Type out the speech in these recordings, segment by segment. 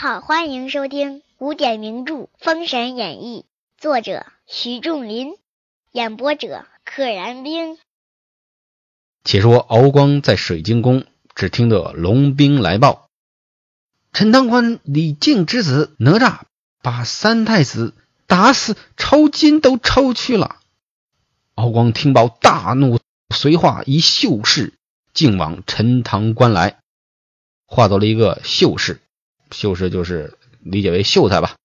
好，欢迎收听古典名著《封神演义》，作者徐仲林，演播者可燃冰。且说敖光在水晶宫，只听得龙兵来报：陈塘关李靖之子哪吒把三太子打死，抽筋都抽去了。敖光听报，大怒，随化一秀士，竟往陈塘关来，化作了一个秀士。秀士就是理解为秀才吧。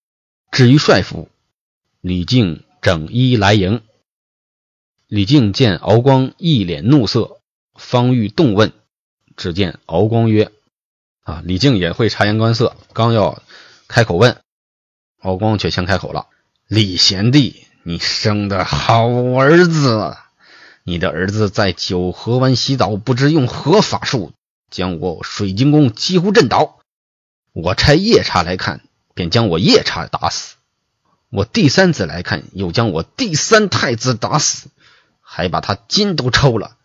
至于帅府，李靖整衣来迎。李靖见敖光一脸怒色，方欲动问，只见敖光曰：“啊，李靖也会察言观色，刚要开口问，敖光却先开口了：‘李贤弟，你生的好儿子！你的儿子在九河湾洗澡，不知用何法术，将我水晶宫几乎震倒。’”我差夜叉来看，便将我夜叉打死；我第三子来看，又将我第三太子打死，还把他筋都抽了。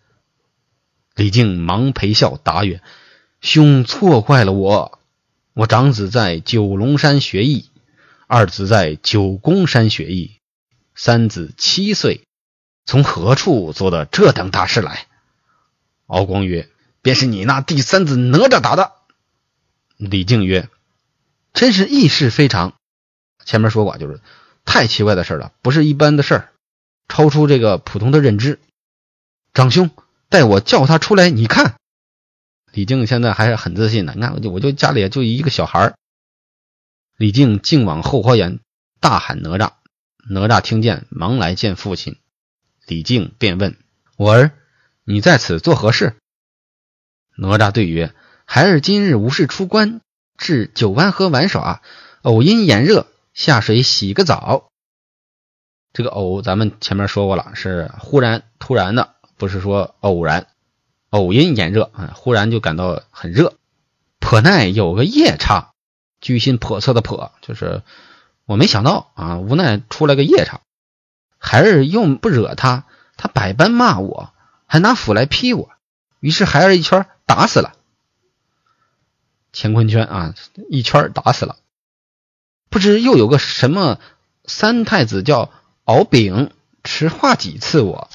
李靖忙陪笑答曰：“兄错怪了我，我长子在九龙山学艺，二子在九宫山学艺，三子七岁，从何处做的这等大事来？”敖光曰：“便是你那第三子哪吒打的。”李靖曰：“真是异事非常。前面说过，就是太奇怪的事了，不是一般的事儿，超出这个普通的认知。长兄，待我叫他出来，你看。”李靖现在还是很自信的。你看，我就我就家里就一个小孩李靖竟往后花园大喊哪吒，哪吒听见，忙来见父亲。李靖便问：“我儿，你在此做何事？”哪吒对曰。孩儿今日无事出关，至九湾河玩耍，偶因炎热，下水洗个澡。这个偶咱们前面说过了，是忽然突然的，不是说偶然。偶因炎热啊，忽然就感到很热。颇奈有个夜叉，居心叵测的叵，就是我没想到啊，无奈出来个夜叉。孩儿又不惹他，他百般骂我，还拿斧来劈我，于是孩儿一圈打死了。乾坤圈啊，一圈打死了。不知又有个什么三太子叫敖丙，持画戟刺我，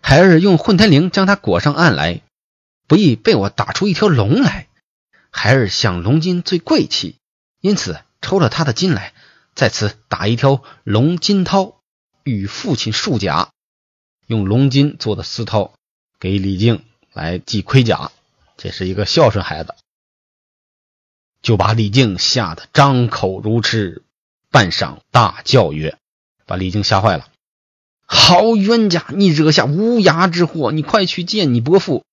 孩儿用混天绫将他裹上岸来，不意被我打出一条龙来。孩儿想龙筋最贵气，因此抽了他的筋来，在此打一条龙筋绦，与父亲束甲，用龙筋做的丝绦给李靖来系盔甲。这是一个孝顺孩子。就把李靖吓得张口如痴，半晌大叫曰：“把李靖吓坏了！好冤家，你惹下无涯之祸，你快去见你伯父，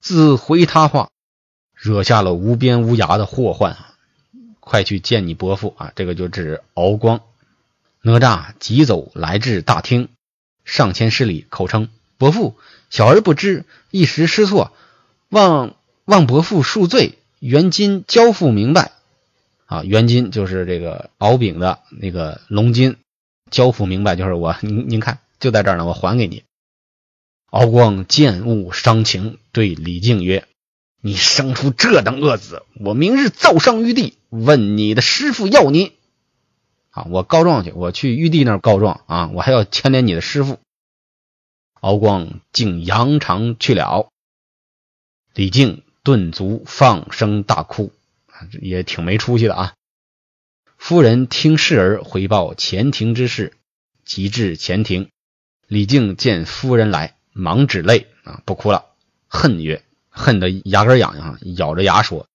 自回他话，惹下了无边无涯的祸患啊！快去见你伯父啊！这个就指敖光。哪吒急走来至大厅，上前施礼，口称：伯父，小儿不知，一时失措，望望伯父恕罪。”元金交付明白，啊，元金就是这个敖丙的那个龙筋，交付明白就是我，您您看就在这儿呢，我还给你。敖光见物伤情，对李靖曰：“你生出这等恶子，我明日奏上玉帝，问你的师傅要你。啊，我告状去，我去玉帝那儿告状啊，我还要牵连你的师傅。”敖光竟扬长去了，李靖。顿足放声大哭，也挺没出息的啊！夫人听侍儿回报前庭之事，即至前庭。李靖见夫人来，忙止泪啊，不哭了。恨曰：“恨得牙根痒痒，咬着牙说：‘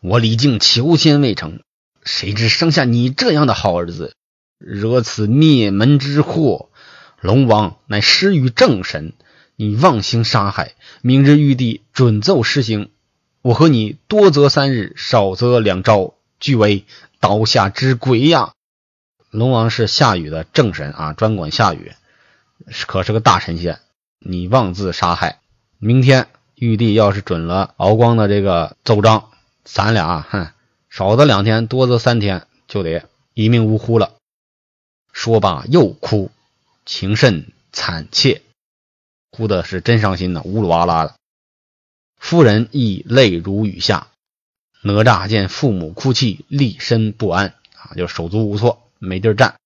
我李靖求仙未成，谁知生下你这样的好儿子，惹此灭门之祸。龙王乃施于正神，你妄行杀害，明日玉帝准奏施行。’”我和你多则三日，少则两朝，俱为刀下之鬼呀！龙王是下雨的正神啊，专管下雨，可是个大神仙。你妄自杀害，明天玉帝要是准了敖光的这个奏章，咱俩哼，少则两天，多则三天，就得一命呜呼了。说罢又哭，情甚惨切，哭的是真伤心呐，呜噜哇啦的。夫人亦泪如雨下。哪吒见父母哭泣，立身不安啊，就手足无措，没地儿站。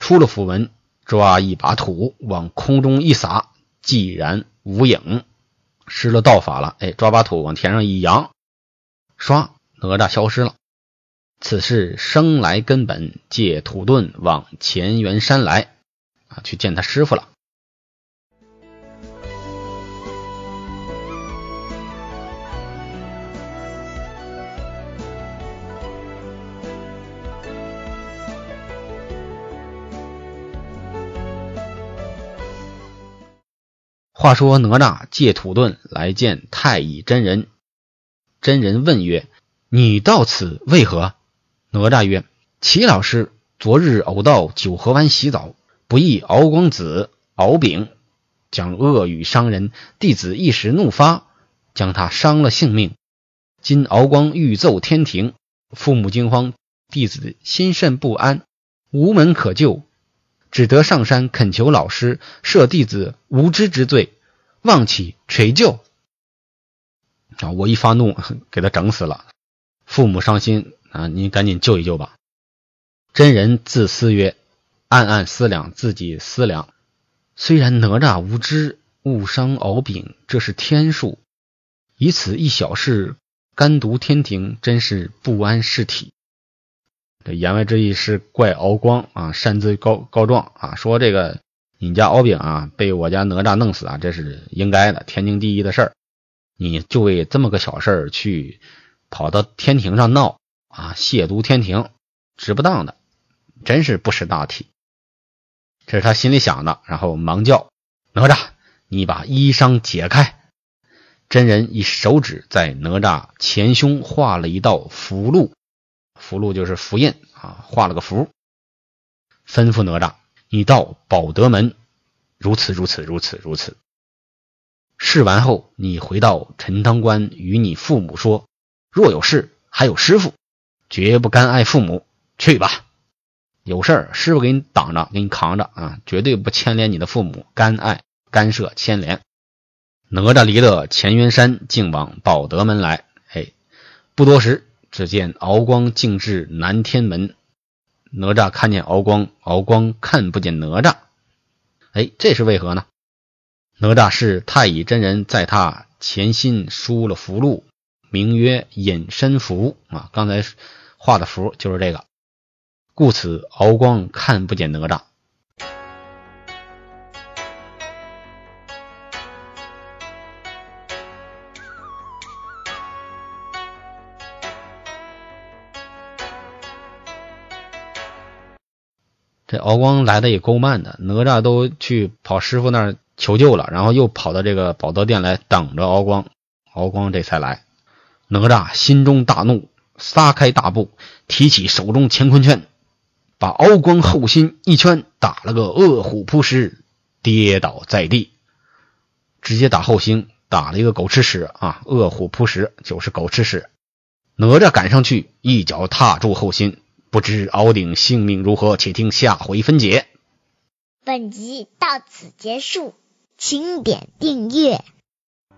出了府门，抓一把土往空中一撒，既然无影，失了道法了。哎，抓把土往天上一扬，唰，哪吒消失了。此事生来根本，借土遁往乾元山来啊，去见他师傅了。话说哪吒借土遁来见太乙真人，真人问曰：“你到此为何？”哪吒曰：“齐老师昨日偶到九河湾洗澡，不意敖光子敖丙将恶语伤人，弟子一时怒发，将他伤了性命。今敖光欲奏天庭，父母惊慌，弟子心甚不安，无门可救。”只得上山恳求老师赦弟子无知之罪，望其垂救。啊！我一发怒，给他整死了。父母伤心啊！你赶紧救一救吧。真人自思曰：暗暗思量，自己思量。虽然哪吒无知误伤敖丙，这是天数，以此一小事干读天庭，真是不安事体。这言外之意是怪敖光啊，擅自告告状啊，说这个你家敖丙啊被我家哪吒弄死啊，这是应该的，天经地义的事儿。你就为这么个小事儿去跑到天庭上闹啊，亵渎天庭，值不当的，真是不识大体。这是他心里想的，然后忙叫哪吒，你把衣裳解开。真人以手指在哪吒前胸画了一道符箓。符箓就是符印啊，画了个符，吩咐哪吒：“你到保德门，如此如此如此如此。试完后，你回到陈塘关，与你父母说：若有事，还有师傅，绝不干碍父母。去吧，有事儿师傅给你挡着，给你扛着啊，绝对不牵连你的父母，干碍、干涉、牵连。”哪吒离了乾元山，竟往保德门来。哎，不多时。只见敖光径至南天门，哪吒看见敖光，敖光看不见哪吒。哎，这是为何呢？哪吒是太乙真人在他前心输了符箓，名曰隐身符啊。刚才画的符就是这个，故此敖光看不见哪吒。这敖光来的也够慢的，哪吒都去跑师傅那儿求救了，然后又跑到这个宝德殿来等着敖光，敖光这才来。哪吒心中大怒，撒开大步，提起手中乾坤圈，把敖光后心一圈，打了个饿虎扑食，跌倒在地，直接打后心，打了一个狗吃屎啊！饿虎扑食就是狗吃屎。哪吒赶上去，一脚踏住后心。不知敖鼎性命如何？且听下回分解。本集到此结束，请点订阅。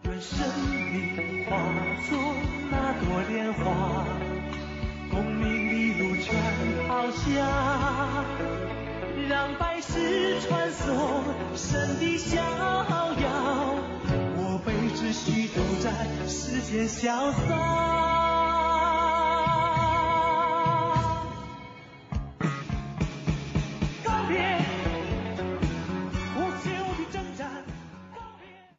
愿生命化作那朵莲花，功名利禄全抛下，让百世传颂神的逍遥。我辈只需都在世间潇洒。